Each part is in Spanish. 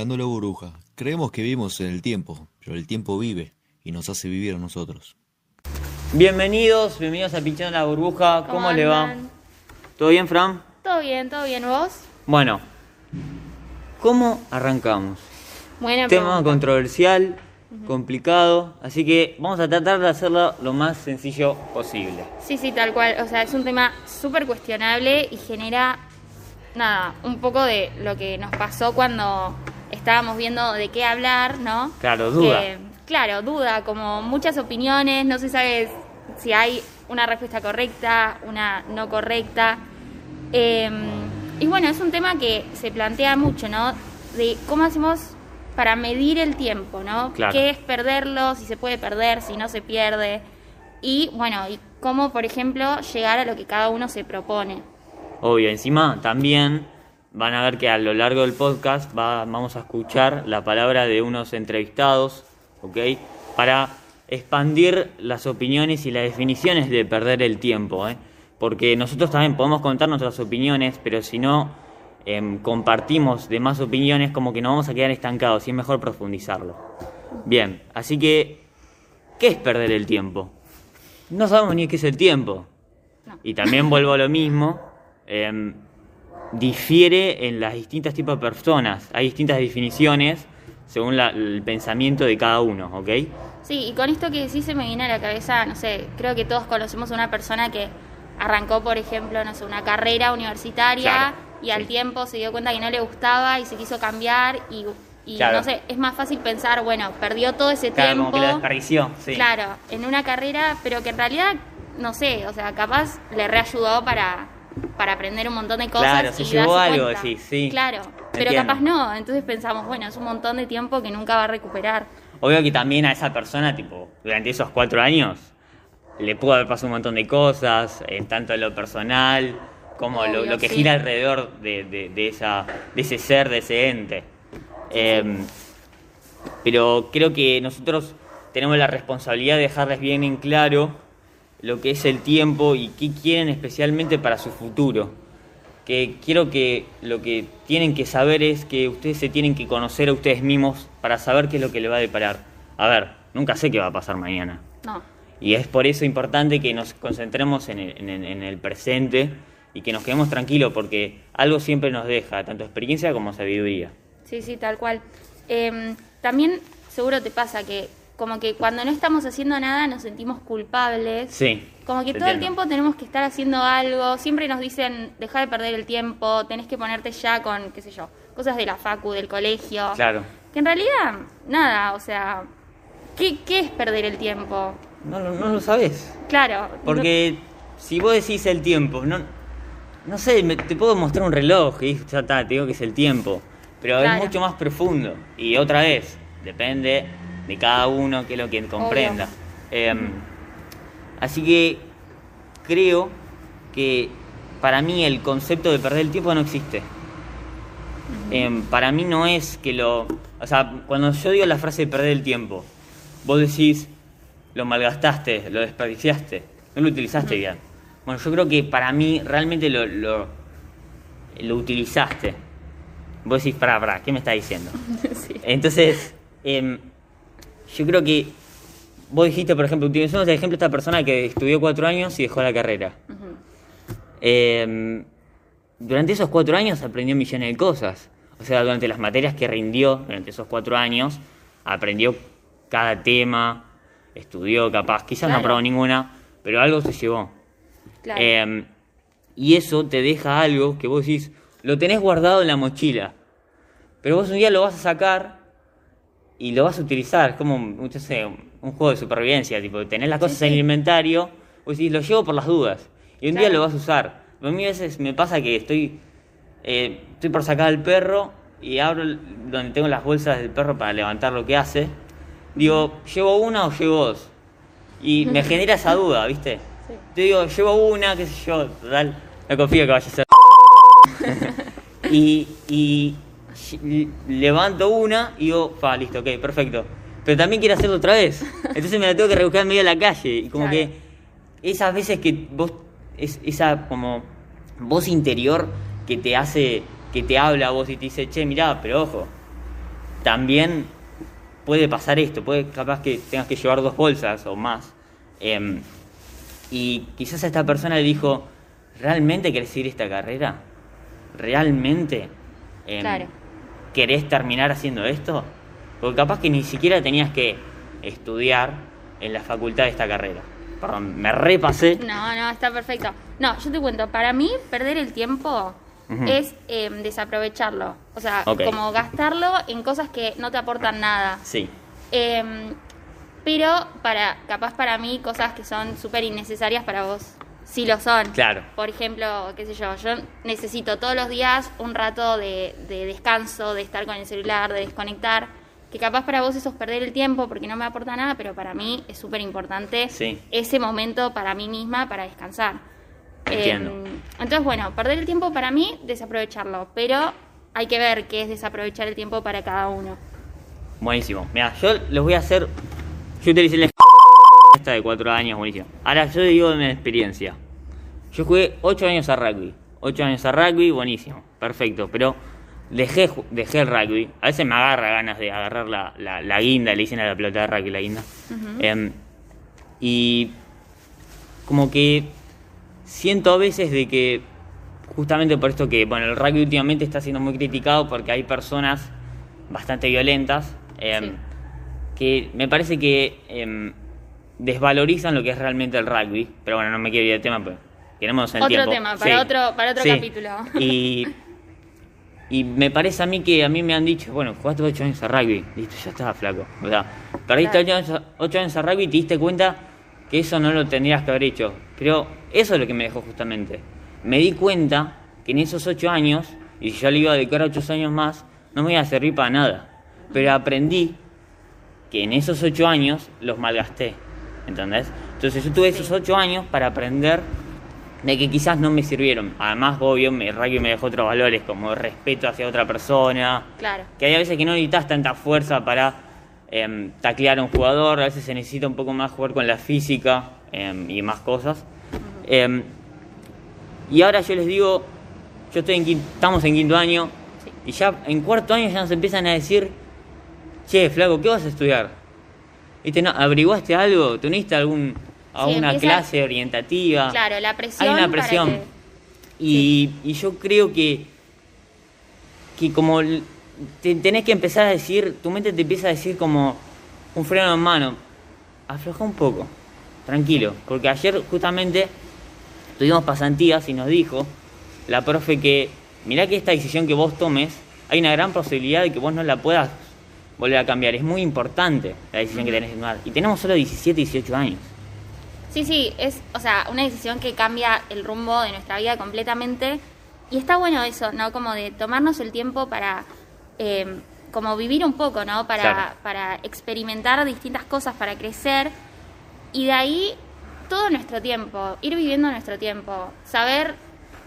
Pinchando la burbuja. Creemos que vivimos en el tiempo, pero el tiempo vive y nos hace vivir a nosotros. Bienvenidos, bienvenidos a Pinchando la Burbuja. ¿Cómo, le va? ¿Todo bien, Fran? Todo bien, todo bien. ¿Vos? Bueno, ¿cómo arrancamos? Buena Tema pregunta. controversial, complicado, así que vamos a tratar de hacerlo lo más sencillo posible. Sí, sí, tal cual. O sea, es un tema súper cuestionable y genera, nada, un poco de lo que nos pasó cuando estábamos viendo de qué hablar, ¿no? Claro, duda. Que, claro, duda, como muchas opiniones, no se sabe si hay una respuesta correcta, una no correcta. Eh, y bueno, es un tema que se plantea mucho, ¿no? De cómo hacemos para medir el tiempo, ¿no? Claro. ¿Qué es perderlo? Si se puede perder, si no se pierde. Y bueno, y cómo, por ejemplo, llegar a lo que cada uno se propone. Obvio, encima también van a ver que a lo largo del podcast va- vamos a escuchar la palabra de unos entrevistados, ¿ok? Para expandir las opiniones y las definiciones de perder el tiempo, ¿eh? Porque nosotros también podemos contar nuestras opiniones, pero si no em, compartimos demás opiniones, como que nos vamos a quedar estancados y es mejor profundizarlo. Bien, así que, ¿qué es perder el tiempo? No sabemos ni qué es el tiempo. No. Y también vuelvo a lo mismo, em, difiere en las distintas tipos de personas. Hay distintas definiciones según la- el pensamiento de cada uno, ¿ok? Sí, y con esto que sí se me viene a la cabeza, no sé, creo que todos conocemos a una persona que arrancó, por ejemplo, no sé, una carrera universitaria Claro, y al sí. tiempo se dio cuenta que no le gustaba y se quiso cambiar y, y Claro. no sé, es más fácil pensar, bueno, perdió todo ese Claro, tiempo. como que la desperdició, sí. Claro, en una carrera, pero que en realidad, no sé, o sea, capaz le reayudó para, para aprender un montón de cosas. Claro, se y llevó algo, cuenta. decís, sí. Claro, pero Entiendo. capaz no, entonces pensamos, bueno, es un montón de tiempo que nunca va a recuperar. Obvio que también a esa persona, tipo, durante esos cuatro años, le pudo haber pasado un montón de cosas, eh, tanto en lo personal como lo, Obvio, lo que sí. gira alrededor de, de- de esa, de ese ser, de ese ente. Em, pero creo que nosotros tenemos la responsabilidad de dejarles bien en claro lo que es el tiempo y qué quieren especialmente para su futuro. Que quiero que lo que tienen que saber es que ustedes se tienen que conocer a ustedes mismos para saber qué es lo que le va a deparar. A ver, nunca sé qué va a pasar mañana. No, Y es por eso importante que nos concentremos en el, en el- en el presente y que nos quedemos tranquilos porque algo siempre nos deja, tanto experiencia como sabiduría. sí, sí, tal cual. Em, también seguro te pasa que como que cuando no estamos haciendo nada nos sentimos culpables. Sí. Como que todo el tiempo tenemos que estar haciendo algo, siempre nos dicen, deja de perder el tiempo, tenés que ponerte ya con, qué sé yo, cosas de la facu, del colegio. Claro. Que en realidad, nada, o sea, ¿qué, qué es perder el tiempo? No, lo- no lo sabes. Claro. Porque si vos decís el tiempo, no, no sé, me- te puedo mostrar un reloj y ya está, te digo que es el tiempo. Pero Claro. es mucho más profundo. Y otra vez, depende de cada uno, que es lo que comprenda. Em, así que creo que para mí el concepto de perder el tiempo no existe. Em, para mí no es que lo... O sea, cuando yo digo la frase de perder el tiempo, vos decís, lo malgastaste, lo desperdiciaste, no lo utilizaste bien. Bueno, yo creo que para mí realmente lo, lo, lo utilizaste. Vos decís, pará, pará, ¿qué me estás diciendo? Sí. Entonces, em, yo creo que vos dijiste, por ejemplo, utilizamos el ejemplo de esta persona que estudió cuatro años y dejó la carrera. Eh, durante esos cuatro años aprendió millones de cosas. O sea, durante las materias que rindió durante esos cuatro años, aprendió cada tema, estudió capaz, quizás no Claro. aprobó ninguna, pero algo se llevó. Claro. Eh, y eso te deja algo que vos decís, lo tenés guardado en la mochila, pero vos un día lo vas a sacar y lo vas a utilizar. Es como, un- sé, un juego de supervivencia, tipo, tenés las cosas Sí, en el inventario, vos decís, lo llevo por las dudas. Y un día lo vas a usar. A mí a veces me pasa que estoy, eh, estoy por sacar al perro y abro el- donde tengo las bolsas del perro para levantar lo que hace. Digo, ¿llevo una o llevo dos? Y me genera esa duda, ¿viste? Sí. Te digo, llevo una, qué sé yo, total, no confío que vaya a ser. y, levanto una y digo, fa, listo, ok, perfecto. Pero también quiero hacerlo otra vez. Entonces me la tengo que rebuscar en medio de la calle. Y como Claro. que esas veces que vos, es, esa como voz interior que te hace, que te habla a vos y te dice, che, mirá, pero ojo, también puede pasar esto, puede capaz que tengas que llevar dos bolsas o más. Em, y quizás a esta persona le dijo, ¿realmente querés ir esta carrera? ¿Realmente em, Claro. Querés terminar haciendo esto? Porque capaz que ni siquiera tenías que estudiar en la facultad de esta carrera. Perdón, me repasé. No, no, está perfecto. No, yo te cuento, para mí perder el tiempo es eh, desaprovecharlo. O sea, como gastarlo en cosas que no te aportan nada. Sí, Eh, pero para, capaz para mí, cosas que son súper innecesarias para vos, sí lo son. claro. Por ejemplo, qué sé yo, yo necesito todos los días un rato de, de descanso, de estar con el celular, de desconectar, que capaz para vos eso es perder el tiempo porque no me aporta nada, pero para mí es súper importante Sí. ese momento para mí misma para descansar. Entiendo. Eh, entonces, bueno, perder el tiempo para mí, desaprovecharlo, pero hay que ver qué es desaprovechar el tiempo para cada uno. Buenísimo. Mira, yo les voy a hacer. Yo utilicé la esta de cuatro años, buenísimo. Ahora yo digo de mi experiencia. Yo jugué ocho años a rugby. Ocho años a rugby, buenísimo, perfecto. Pero dejé, dejé el rugby. A veces me agarra ganas de agarrar la, la, la guinda, le dicen a la pelota de rugby la guinda. Em, y como que siento a veces de que justamente por esto que bueno el rugby últimamente está siendo muy criticado porque hay personas bastante violentas em, Sí. que me parece que em, desvalorizan lo que es realmente el rugby pero bueno no me quiero ir del tema pues tenemos el Otro tiempo tema, para otro- para otro Sí. capítulo. y y me parece a mí que a mí me han dicho, bueno, jugaste 8 años a rugby, listo, ya estaba flaco. O sea, perdiste Claro. 8 años, a- ocho años a rugby y te diste cuenta que eso no lo tendrías que haber hecho. Pero eso es lo que me dejó justamente. Me di cuenta que en esos 8 años, y si yo le iba a dedicar 8 años más, no me iba a servir para nada. Pero aprendí que en esos 8 años los malgasté. ¿Entendés? Entonces yo tuve esos 8 años para aprender de que quizás no me sirvieron. Además, obvio, el rugby me dejó otros valores como respeto hacia otra persona, Claro. que hay a veces que no necesitas tanta fuerza para em, taclear a un jugador, a veces se necesita un poco más jugar con la física em, y más cosas. Em, y ahora yo les digo, yo estoy en quin- estamos en quinto año Sí. y ya en cuarto año ya nos empiezan a decir, che, flaco, ¿qué vas a estudiar? ¿Viste, no, ¿Averiguaste algo? ¿Tuniste algún, a Sí, una empieza- clase orientativa? Claro, la presión. Hay una para presión. que- Y, y yo creo que, que como te tenés que empezar a decir, tu mente te empieza a decir como un freno en mano, afloja un poco, tranquilo, porque ayer justamente tuvimos pasantías y nos dijo la profe que mirá que esta decisión que vos tomes, hay una gran posibilidad de que vos no la puedas volver a cambiar, es muy importante la decisión que tenés que tomar. Y tenemos solo 17, 18 años. Sí, sí, es, o sea, una decisión que cambia el rumbo de nuestra vida completamente. Y está bueno eso, ¿no? Como de tomarnos el tiempo para, eh, como vivir un poco, ¿no? Para, Claro. para experimentar distintas cosas, para crecer. Y de ahí todo nuestro tiempo, ir viviendo nuestro tiempo. Saber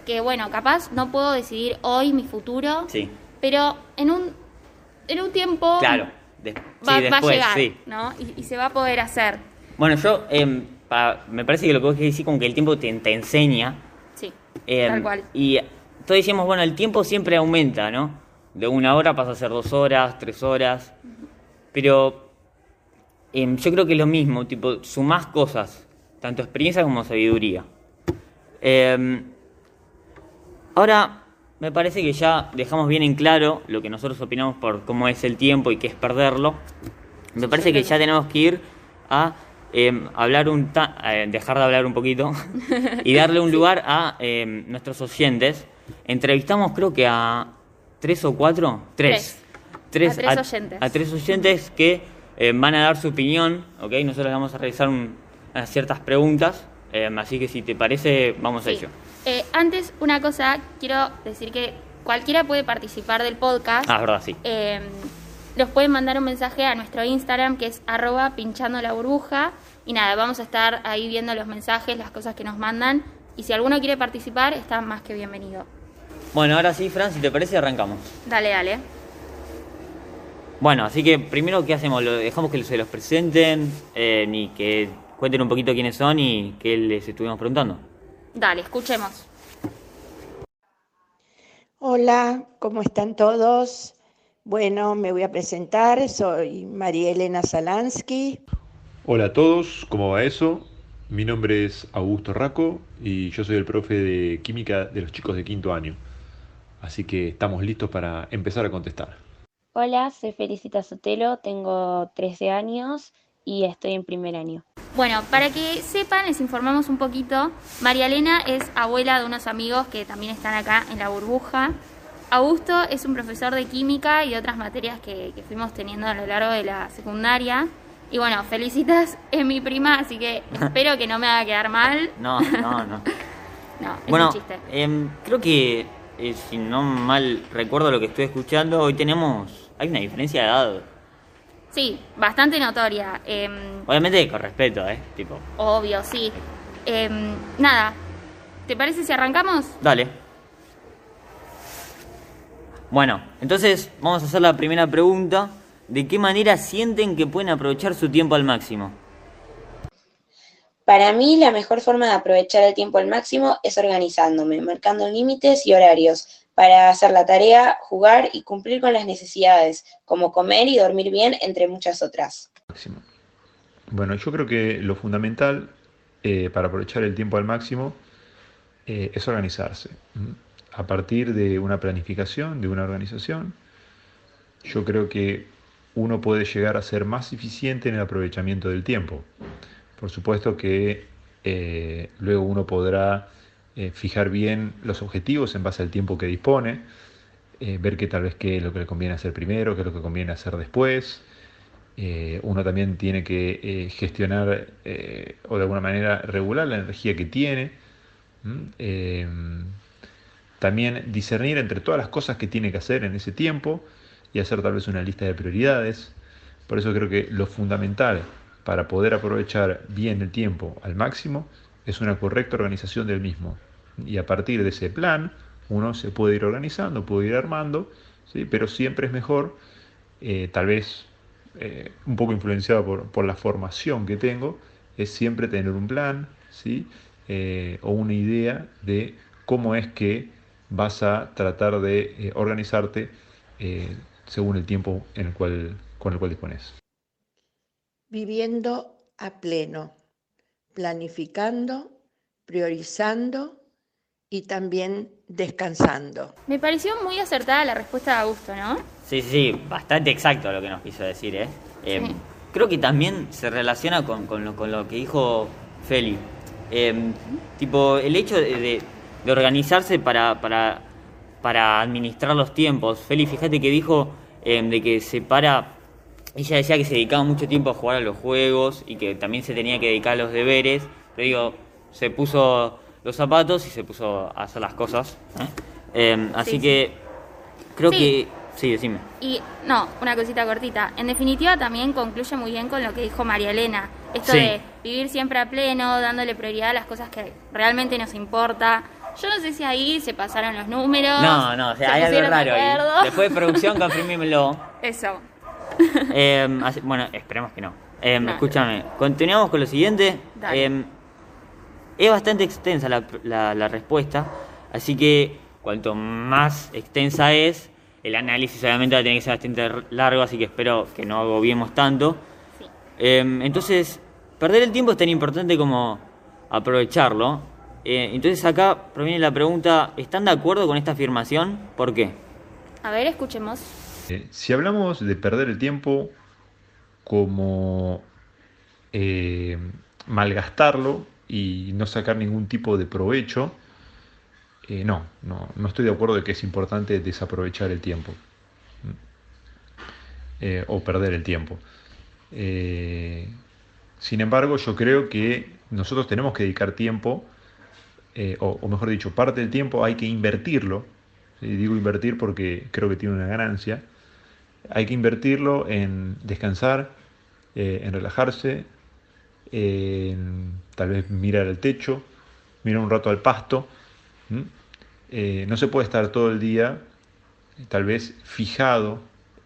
que, bueno, capaz no puedo decidir hoy mi futuro, Sí, pero en un, en un tiempo claro. De- va, sí, va a llegar, sí. ¿no? Y, y se va a poder hacer. Bueno, yo em, pa- me parece que lo que vos decir como que el tiempo te, te enseña. Sí, em, tal cual. Y todos decíamos, bueno, el tiempo siempre aumenta, ¿no? De una hora pasa a ser dos horas, tres horas. Pero em, yo creo que es lo mismo, tipo, sumás cosas, tanto experiencia como sabiduría. Ahora, me parece que ya dejamos bien en claro lo que nosotros opinamos por cómo es el tiempo y qué es perderlo. Me parece que ya tenemos que ir a em, hablar un ta- eh, dejar de hablar un poquito y darle un lugar a em, nuestros oyentes. Entrevistamos creo que a tres o cuatro, tres, Tres. A tres oyentes. a tres oyentes que em, van a dar su opinión, ¿ok? Nosotros les vamos a realizar un- unas ciertas preguntas, así que si te parece, vamos a ello. Eh, antes, una cosa, quiero decir que cualquiera puede participar del podcast. Ah, es verdad, sí. Eh, nos pueden mandar un mensaje a nuestro Instagram que es arroba pinchando la burbuja. Y nada, vamos a estar ahí viendo los mensajes, las cosas que nos mandan. Y si alguno quiere participar, está más que bienvenido. Bueno, ahora sí, Fran, si te parece, arrancamos. Dale, dale. Bueno, así que primero, ¿qué hacemos? ¿Lo dejamos que se los presenten? Eh, ni que cuenten un poquito quiénes son y qué les estuvimos preguntando. Dale, escuchemos. Hola, ¿cómo están todos? Bueno, me voy a presentar, soy María Elena Salansky. Hola a todos, ¿cómo va eso? Mi nombre es Augusto Raco y yo soy el profe de química de los chicos de quinto año. Así que estamos listos para empezar a contestar. Hola, soy Felicita Sotelo, tengo 13 años y estoy en primer año. Bueno, para que sepan, les informamos un poquito. María Elena es abuela de unos amigos que también están acá en la burbuja. Augusto es un profesor de química y de otras materias que, fuimos teniendo a lo largo de la secundaria. Y bueno, felicitas, es mi prima, así que espero que no me haga quedar mal. No, no, no. no, es bueno, un chiste. Em, creo que, eh, si no mal recuerdo lo que estoy escuchando, hoy tenemos. Hay una diferencia de edad. Sí, bastante notoria. Em, Obviamente con respeto, ¿eh? Tipo. Obvio, sí. Em, nada, ¿te parece si arrancamos? Dale. Bueno, entonces vamos a hacer la primera pregunta. ¿De qué manera sienten que pueden aprovechar su tiempo al máximo? Para mí la mejor forma de aprovechar el tiempo al máximo es organizándome, marcando límites y horarios para hacer la tarea, jugar y cumplir con las necesidades, como comer y dormir bien, entre muchas otras. Bueno, yo creo que lo fundamental eh, para aprovechar el tiempo al máximo eh, es organizarse a partir de una planificación, de una organización, yo creo que uno puede llegar a ser más eficiente en el aprovechamiento del tiempo. Por supuesto que eh, luego uno podrá eh, fijar bien los objetivos en base al tiempo que dispone, eh, ver qué tal vez qué es lo que le conviene hacer primero, qué es lo que conviene hacer después. uno también tiene que gestionar o de alguna manera regular la energía que tiene. También discernir entre todas las cosas que tiene que hacer en ese tiempo y hacer tal vez una lista de prioridades. Por eso creo que lo fundamental para poder aprovechar bien el tiempo al máximo es una correcta organización del mismo. Y a partir de ese plan uno se puede ir organizando, puede ir armando, ¿sí? pero siempre es mejor, eh, tal vez eh, un poco influenciado por, la formación que tengo, es siempre tener un plan ¿sí? Eh, o una idea de cómo es que vas a tratar de organizarte según el tiempo en el cual, con el cual dispones. Viviendo a pleno, planificando, priorizando y también descansando. Me pareció muy acertada la respuesta de Augusto, ¿no? Sí, sí, bastante exacto lo que nos quiso decir, ¿eh? Em, creo que también se relaciona con, lo, con lo, que dijo Feli. Em, tipo, el hecho de, de organizarse para, para, para administrar los tiempos. Feli, fíjate que dijo em, de que se para, ella decía que se dedicaba mucho tiempo a jugar a los juegos y que también se tenía que dedicar a los deberes, pero digo, se puso los zapatos y se puso a hacer las cosas. ¿eh? Em, así que creo que... Sí, decime. Y no, una cosita cortita. En definitiva también concluye muy bien con lo que dijo María Elena. Esto de vivir siempre a pleno, dándole prioridad a las cosas que realmente nos importa, yo no sé si ahí se pasaron los números. No, no, o sea, hay algo raro ahí. Después de producción, confirmímelo. Eso. Em, bueno, esperemos que no. Em, escúchame, continuamos con lo siguiente. Em, es bastante extensa la, la, respuesta, así que cuanto más extensa es, el análisis obviamente va a tener que ser bastante largo, así que espero que no agobiemos tanto. Sí. entonces, perder el tiempo es tan importante como aprovecharlo. Eh, entonces acá proviene la pregunta, ¿están de acuerdo con esta afirmación? ¿Por qué? A ver, escuchemos. Eh, si hablamos de perder el tiempo como eh, malgastarlo y no sacar ningún tipo de provecho, no, no, no estoy de acuerdo de que es importante desaprovechar el tiempo o perder el tiempo. sin embargo, yo creo que nosotros tenemos que dedicar tiempo eh, o, mejor dicho, parte del tiempo hay que invertirlo, digo invertir porque creo que tiene una ganancia, hay que invertirlo en descansar, eh, en relajarse, en tal vez mirar al techo, mirar un rato al pasto. Eh, no se puede estar todo el día tal vez fijado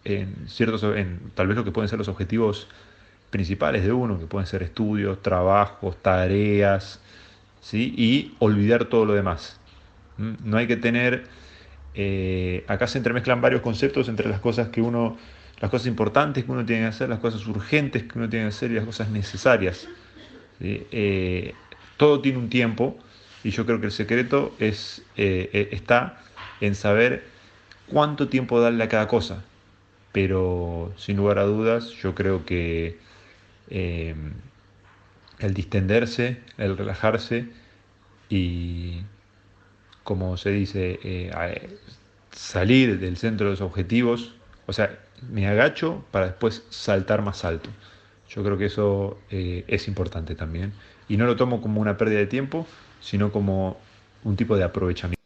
en ciertos, en tal vez lo que pueden ser los objetivos principales de uno, que pueden ser estudios, trabajos, tareas, y olvidar todo lo demás. No hay que tener eh, acá se entremezclan varios conceptos entre las cosas que uno, las cosas importantes que uno tiene que hacer, las cosas urgentes que uno tiene que hacer y las cosas necesarias. Eh, todo tiene un tiempo y yo creo que el secreto eh, está en saber cuánto tiempo darle a cada cosa. Pero sin lugar a dudas, yo creo que el distenderse, el relajarse y como se dice, eh, salir del centro de los objetivos, o sea, me agacho para después saltar más alto. Yo creo que eso eh, es importante también. Y no lo tomo como una pérdida de tiempo, sino como un tipo de aprovechamiento.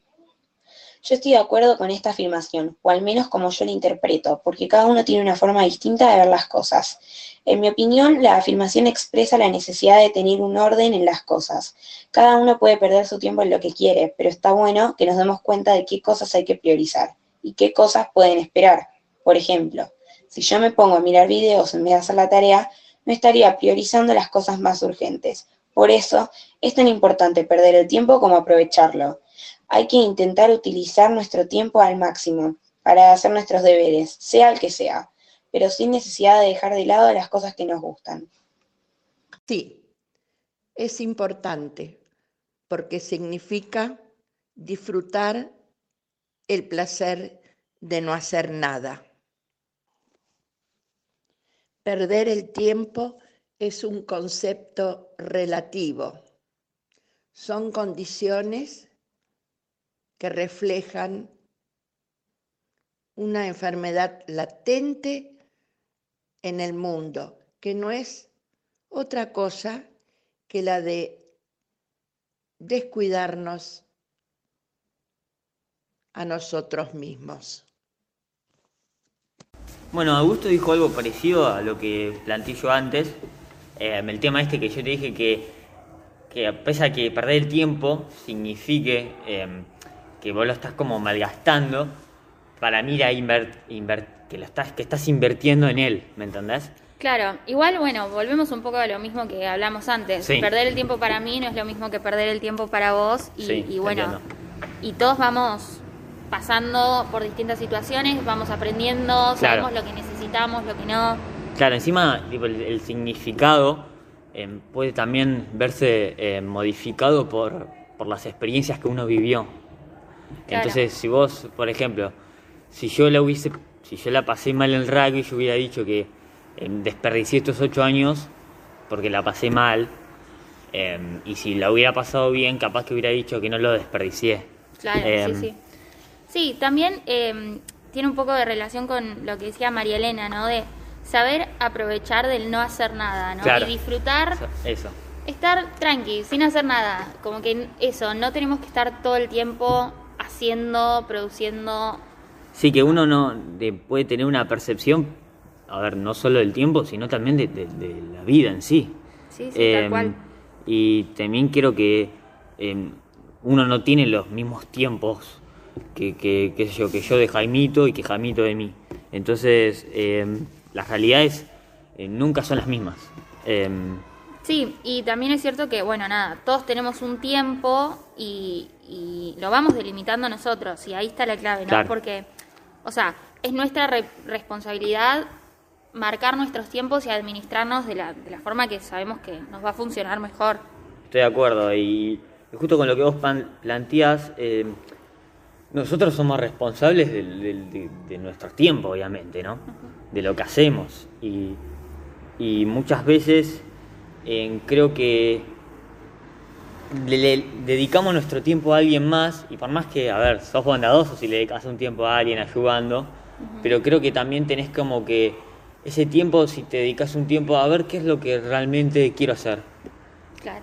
Yo estoy de acuerdo con esta afirmación, o al menos como yo la interpreto, porque cada uno tiene una forma distinta de ver las cosas. En mi opinión, la afirmación expresa la necesidad de tener un orden en las cosas. Cada uno puede perder su tiempo en lo que quiere, pero está bueno que nos demos cuenta de qué cosas hay que priorizar y qué cosas pueden esperar. Por ejemplo, si yo me pongo a mirar videos en vez de hacer la tarea, no estaría priorizando las cosas más urgentes. Por eso es tan importante perder el tiempo como aprovecharlo. Hay que intentar utilizar nuestro tiempo al máximo para hacer nuestros deberes, sea el que sea pero sin necesidad de dejar de lado las cosas que nos gustan. Sí, es importante porque significa disfrutar el placer de no hacer nada. Perder el tiempo es un concepto relativo. Son condiciones que reflejan una enfermedad latente en el mundo, que no es otra cosa que la de descuidarnos a nosotros mismos. Bueno, Augusto dijo algo parecido a lo que planteé yo antes. Eh, el tema este que yo te dije que, que a pesar de que perder el tiempo signifique eh, que vos lo estás como malgastando, para invertir que, lo estás, que estás invirtiendo en él, ¿me entendés? Claro, igual, bueno, volvemos un poco a lo mismo que hablamos antes. Perder el tiempo para mí no es lo mismo que perder el tiempo para vos. Y, bueno, y todos vamos pasando por distintas situaciones, vamos aprendiendo, sabemos lo que necesitamos, lo que no. Claro, encima el, significado em, puede también verse em, modificado por, por las experiencias que uno vivió. Entonces, si vos, por ejemplo, si yo la hubiese si yo la pasé mal en el rugby, yo hubiera dicho que em, desperdicié estos ocho años porque la pasé mal. Em, y si la hubiera pasado bien, capaz que hubiera dicho que no lo desperdicié. Claro, sí, em, sí. Sí, también tiene un poco de relación con lo que decía María Elena, ¿no? De saber aprovechar del no hacer nada, ¿no? Y disfrutar. Eso. Estar tranqui, sin hacer nada. Como que eso, no tenemos que estar todo el tiempo haciendo, produciendo Sí, que uno no puede tener una percepción, a ver, no solo del tiempo, sino también de, la vida en sí. Sí, sí, tal em, cual. Y también quiero que em, uno no tiene los mismos tiempos que, que, yo, que yo de Jaimito y que Jaimito de mí. Entonces, em, las realidades eh, nunca son las mismas. Sí, y también es cierto que, bueno, nada, todos tenemos un tiempo y, lo vamos delimitando nosotros, y ahí está la clave, ¿no? Porque o sea, es nuestra responsabilidad marcar nuestros tiempos y administrarnos de la, de la forma que sabemos que nos va a funcionar mejor. Estoy de acuerdo y justo con lo que vos planteás, eh, nosotros somos responsables de, nuestro tiempo, obviamente, ¿no? De lo que hacemos. Y, muchas veces eh, creo que le, dedicamos nuestro tiempo a alguien más, y por más que, a ver, sos bondadoso si le dedicas un tiempo a alguien ayudando, pero creo que también tenés como que ese tiempo, si te dedicas un tiempo a ver qué es lo que realmente quiero hacer.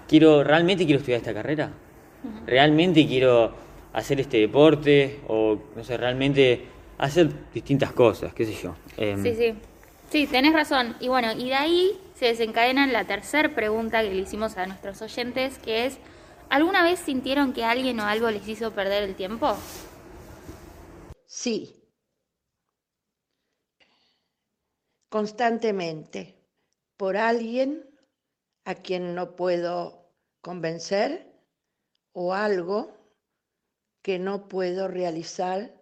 Quiero, ¿Realmente quiero estudiar esta carrera? ¿Realmente quiero hacer este deporte? O, no sé, realmente hacer distintas cosas, qué sé yo. Em, sí, sí. Sí, tenés razón. Y bueno, y de ahí se desencadena la tercera pregunta que le hicimos a nuestros oyentes, que es, ¿Alguna vez sintieron que alguien o algo les hizo perder el tiempo? Sí. Constantemente. Por alguien a quien no puedo convencer o algo que no puedo realizar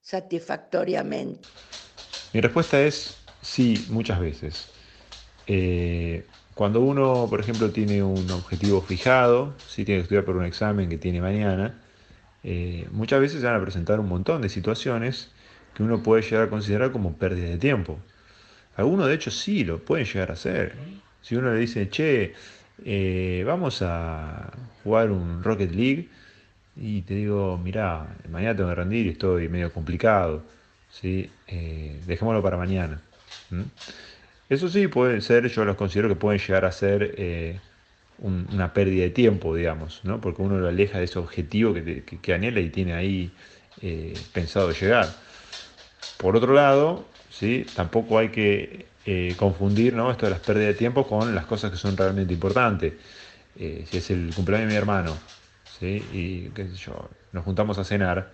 satisfactoriamente. Mi respuesta es sí, muchas veces. Eh, cuando uno, por ejemplo, tiene un objetivo fijado, si tiene que estudiar por un examen que tiene mañana, eh, muchas veces se van a presentar un montón de situaciones que uno puede llegar a considerar como pérdida de tiempo. Algunos, de hecho, sí lo pueden llegar a hacer. Si uno le dice, che, eh, vamos a jugar un Rocket League, y te digo, mirá, mañana tengo que rendir y estoy medio complicado, ¿sí? Eh, dejémoslo para mañana. Eso sí puede ser, yo los considero que pueden llegar a ser eh, una pérdida de tiempo, digamos, ¿no? porque uno lo aleja de ese objetivo que, anhela y tiene ahí eh, pensado llegar. Por otro lado, ¿sí? tampoco hay que eh, confundir ¿no? esto de las pérdidas de tiempo con las cosas que son realmente importantes. si es el cumpleaños de mi hermano, ¿sí? y yo, nos juntamos a cenar,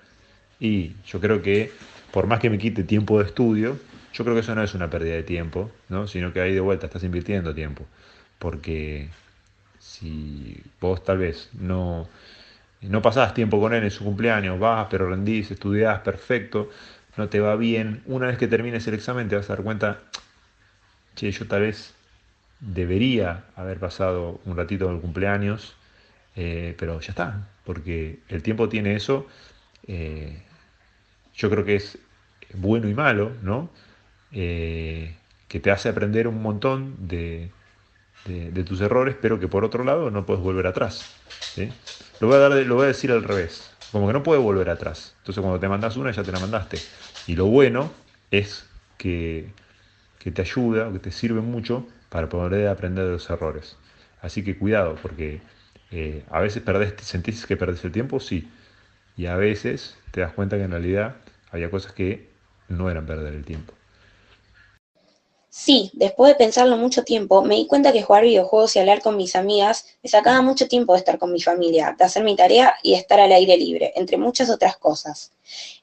y yo creo que por más que me quite tiempo de estudio, yo creo que eso no es una pérdida de tiempo, ¿no? sino que ahí de vuelta estás invirtiendo tiempo. Porque si vos tal vez no, no pasás tiempo con él en su cumpleaños, vas, pero rendís, estudiás, perfecto, no te va bien, una vez que termines el examen te vas a dar cuenta, che, yo tal vez debería haber pasado un ratito del cumpleaños, eh, pero ya está, porque el tiempo tiene eso, eh, yo creo que es bueno y malo, ¿no? Eh, que te hace aprender un montón de, tus errores, pero que por otro lado no puedes volver atrás. Lo, voy a dar, lo voy a decir al revés, como que no puedes volver atrás. Entonces cuando te mandas una ya te la mandaste. Y lo bueno es que, te ayuda o que te sirve mucho para poder aprender de los errores. Así que cuidado, porque eh, a veces perdés, sentís que perdés el tiempo, sí. Y a veces te das cuenta que en realidad había cosas que no eran perder el tiempo. Sí, después de pensarlo mucho tiempo, me di cuenta que jugar videojuegos y hablar con mis amigas me sacaba mucho tiempo de estar con mi familia, de hacer mi tarea y de estar al aire libre, entre muchas otras cosas.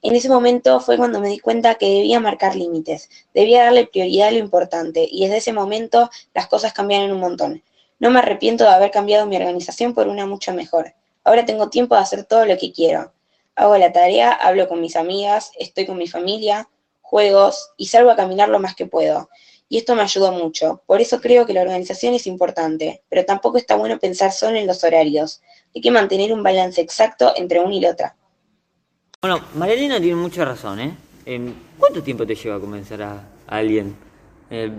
En ese momento fue cuando me di cuenta que debía marcar límites, debía darle prioridad a lo importante y desde ese momento las cosas cambiaron un montón. No me arrepiento de haber cambiado mi organización por una mucho mejor. Ahora tengo tiempo de hacer todo lo que quiero. Hago la tarea, hablo con mis amigas, estoy con mi familia, juegos y salgo a caminar lo más que puedo y esto me ayudó mucho. Por eso creo que la organización es importante, pero tampoco está bueno pensar solo en los horarios. Hay que mantener un balance exacto entre una y la otra. Bueno, Marilena tiene mucha razón, ¿eh? Em, ¿Cuánto tiempo te lleva a convencer a, alguien? Eh,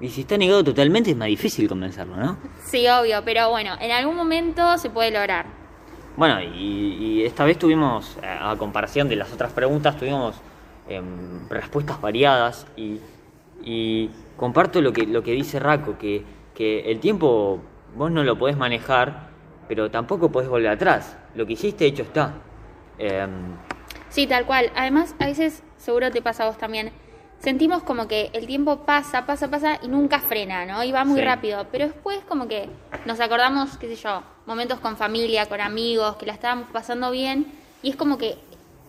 y si está negado totalmente es más difícil convencerlo, ¿no? Sí, obvio, pero bueno, en algún momento se puede lograr. Bueno, y, esta vez tuvimos, eh, a comparación de las otras preguntas, tuvimos em, respuestas variadas y y comparto lo que, lo que dice Raco, que, que el tiempo vos no lo podés manejar, pero tampoco podés volver atrás. Lo que hiciste hecho está. Em, sí, tal cual. Además, a veces, seguro te pasa a vos también, sentimos como que el tiempo pasa, pasa, pasa y nunca frena, ¿no? Y va muy rápido. Pero después como que nos acordamos, qué sé yo, momentos con familia, con amigos, que la estábamos pasando bien. Y es como que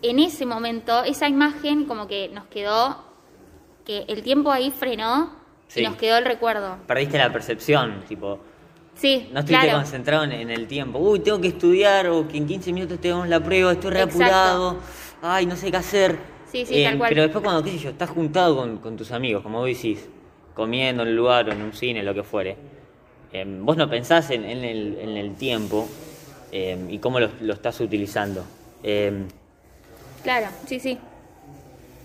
en ese momento, esa imagen como que nos quedó que el tiempo ahí frenó y nos quedó el recuerdo. Perdiste la percepción, tipo. Sí, No estuviste concentrado en, el tiempo. Uy, tengo que estudiar o que en 15 minutos tenemos la prueba, estoy reapurado. Ay, no sé qué hacer. Sí, sí, tal eh, cual. Pero después cuando, qué sé yo, estás juntado con, tus amigos, como vos decís, comiendo en un lugar o en un cine, lo que fuere. Eh, vos no pensás en, el, tiempo eh, y cómo lo, lo estás utilizando. claro, sí, sí.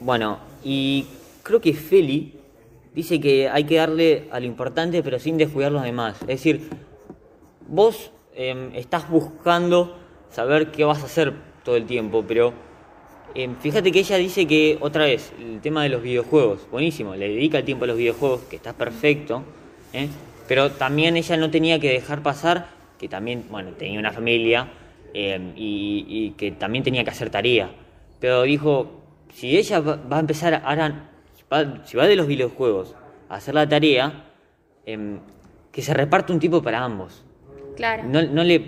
Bueno, y creo que Feli dice que hay que darle a lo importante pero sin descuidar los demás. Es decir, vos em, estás buscando saber qué vas a hacer todo el tiempo, pero em, fíjate que ella dice que, otra vez, el tema de los videojuegos, buenísimo, le dedica el tiempo a los videojuegos, que está perfecto, ¿eh? pero también ella no tenía que dejar pasar que también, bueno, tenía una familia em, y, y, que también tenía que hacer tarea. Pero dijo, si ella va a empezar ahora si va de los videojuegos a hacer la tarea, em, que se reparte un tipo para ambos. Claro. No, le,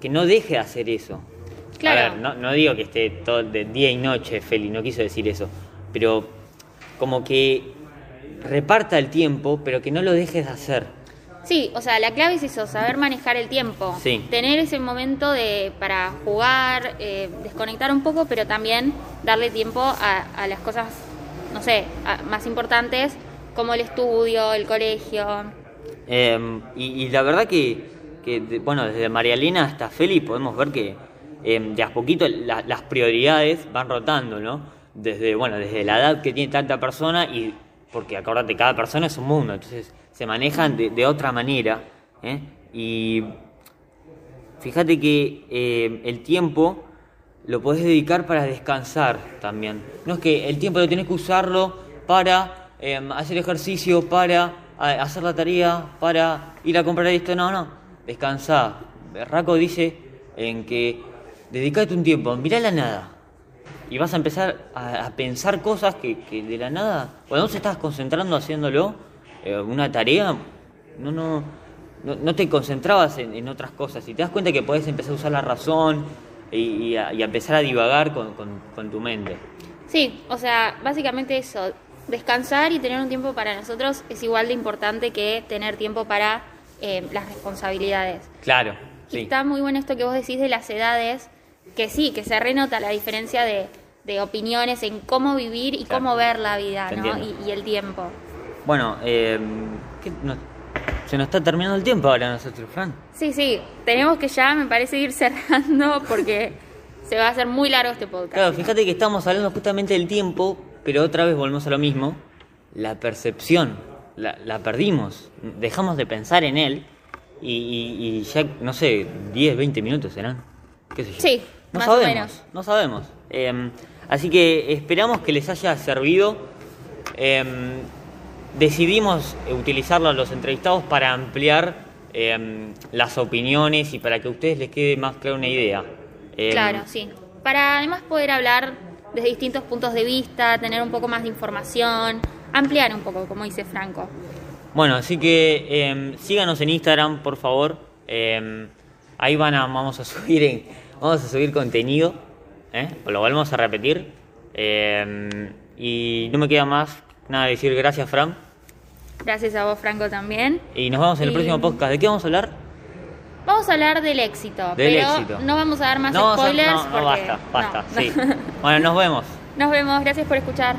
que no deje de hacer eso. Claro. no, digo que esté todo de día y noche, Feli, no quiso decir eso. Pero como que reparta el tiempo, pero que no lo dejes de hacer. Sí, o sea, la clave es eso, saber manejar el tiempo. Sí. Tener ese momento de para jugar, eh, desconectar un poco, pero también darle tiempo a, a las cosas, no sé, más importantes, como el estudio, el colegio. Eh, y, y la verdad que, que, bueno, desde María Elena hasta Feli podemos ver que eh, de a poquito la- las prioridades van rotando, ¿no? Desde, bueno, desde la edad que tiene tanta persona y porque acordate, cada persona es un mundo, entonces se manejan de, de otra manera. ¿eh? Y fíjate que eh, el tiempo lo podés dedicar para descansar también. No es que el tiempo lo tenés que usarlo para eh, hacer ejercicio, para hacer la tarea, para ir a comprar esto. No, no. Descansá. Raco dice en que dedicate un tiempo, mirá la nada. Y vas a empezar a, a pensar cosas que, que de la nada, cuando vos estás concentrando haciéndolo, eh, una tarea, no, no, no, no te concentrabas en, en otras cosas. Y te das cuenta que podés empezar a usar la razón y, y a, y a empezar a divagar con, con- con tu mente. Sí, o sea, básicamente eso, descansar y tener un tiempo para nosotros es igual de importante que tener tiempo para eh, las responsabilidades. Claro, Y está muy bueno esto que vos decís de las edades, que sí, que se renota la diferencia de, de opiniones en cómo vivir y Claro. cómo ver la vida, ¿no? y el tiempo. Bueno, eh, ¿qué no- se nos está terminando el tiempo ahora nosotros, Fran. Sí, sí, tenemos que ya, me parece, ir cerrando porque se va a hacer muy largo este podcast. Claro, fíjate que estamos hablando justamente del tiempo, pero otra vez volvemos a lo mismo. La percepción, la, la perdimos. Dejamos de pensar en él y, y- y ya, no sé, 10, 20 minutos serán. ¿Qué sé yo? Sí, no más o menos. No sabemos. Eh, así que esperamos que les haya servido. Eh, decidimos utilizarlo a los entrevistados para ampliar eh, las opiniones y para que a ustedes les quede más clara una idea. Eh, Claro, sí. Para además poder hablar desde distintos puntos de vista, tener un poco más de información, ampliar un poco, como dice Franco. Bueno, así que eh, síganos en Instagram, por favor. Ahí van a, vamos a subir en- vamos a subir contenido. ¿eh? Lo volvemos a repetir. Y no me queda más nada decir gracias, Fran. Gracias a vos, Franco, también. Y nos vemos en el próximo podcast. ¿De qué vamos a hablar? Vamos a hablar del éxito, Del pero éxito. no vamos a dar más no, vamos a- spoilers no, no, porque basta, basta. Sí. Bueno, nos vemos. Nos vemos, gracias por escuchar.